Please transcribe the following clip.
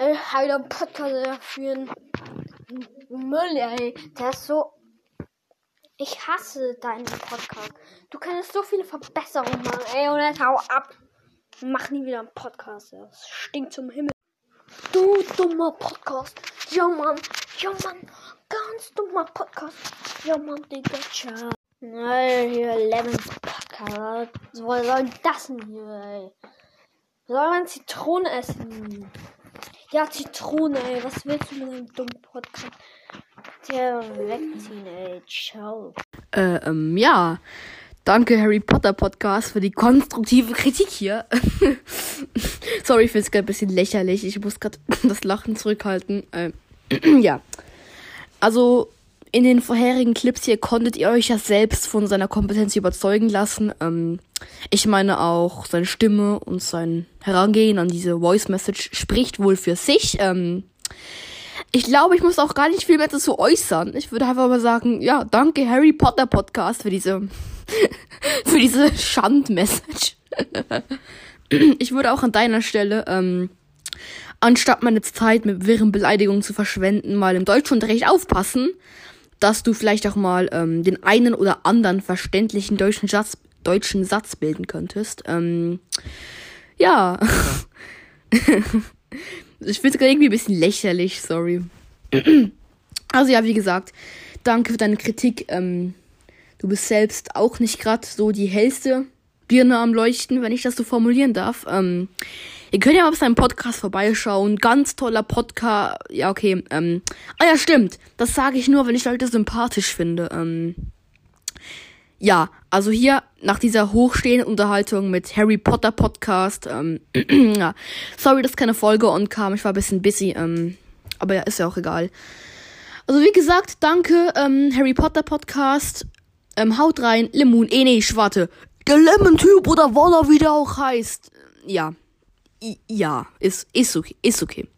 Ey, halt einen Podcast für einen Müll, ey. Der ist so. Ich hasse deinen Podcast. Du kannst so viele Verbesserungen machen, ey, und jetzt hau ab. Mach nie wieder einen Podcast. Das stinkt zum Himmel. Du dummer Podcast. Ja, Mann. Ja, Mann. Ganz dummer Podcast. Ja, Mann, Digga. Ciao. Nein, hier Lemons Podcast. Was soll das denn hier, ey? Soll man Zitrone essen? Ja, Zitrone, ey. Was willst du mit einem dummen Podcast? Der wegziehen, ey. Ciao. Äh, ähm, ja. Danke, Harry Potter Podcast, für die konstruktive Kritik hier. Sorry, ich finde es gerade ein bisschen lächerlich. Ich muss gerade das Lachen zurückhalten. Äh, ja. Also, in den vorherigen Clips hier konntet ihr euch ja selbst von seiner Kompetenz überzeugen lassen. Ähm, ich meine auch, seine Stimme und sein Herangehen an diese Voice Message spricht wohl für sich. Ähm, ich glaube, ich muss auch gar nicht viel mehr dazu äußern. Ich würde einfach mal sagen, ja, danke Harry Potter Podcast für diese, für diese Schand-Message. ich würde auch an deiner Stelle, ähm, anstatt meine Zeit mit wirren Beleidigungen zu verschwenden, mal im Deutschunterricht aufpassen, dass du vielleicht auch mal ähm, den einen oder anderen verständlichen deutschen Satz, deutschen Satz bilden könntest. Ähm, ja. ich finde es gerade irgendwie ein bisschen lächerlich, sorry. also ja, wie gesagt, danke für deine Kritik. Ähm, du bist selbst auch nicht gerade so die hellste Birne am Leuchten, wenn ich das so formulieren darf. Ähm, ihr könnt ja mal auf seinem Podcast vorbeischauen. Ganz toller Podcast. Ja, okay. Ähm, ah ja, stimmt. Das sage ich nur, wenn ich Leute sympathisch finde. Ähm, ja, also hier nach dieser hochstehenden Unterhaltung mit Harry Potter Podcast. Ähm, ja, sorry, dass keine Folge on kam. Ich war ein bisschen busy. Ähm, aber ja, ist ja auch egal. Also wie gesagt, danke ähm, Harry Potter Podcast. Ähm, haut rein, Lemon. Eh nee, ich warte. Der Lemon-Typ oder Waller, wie der auch heißt. Ja. Ja, ist, ist okay. Ist okay.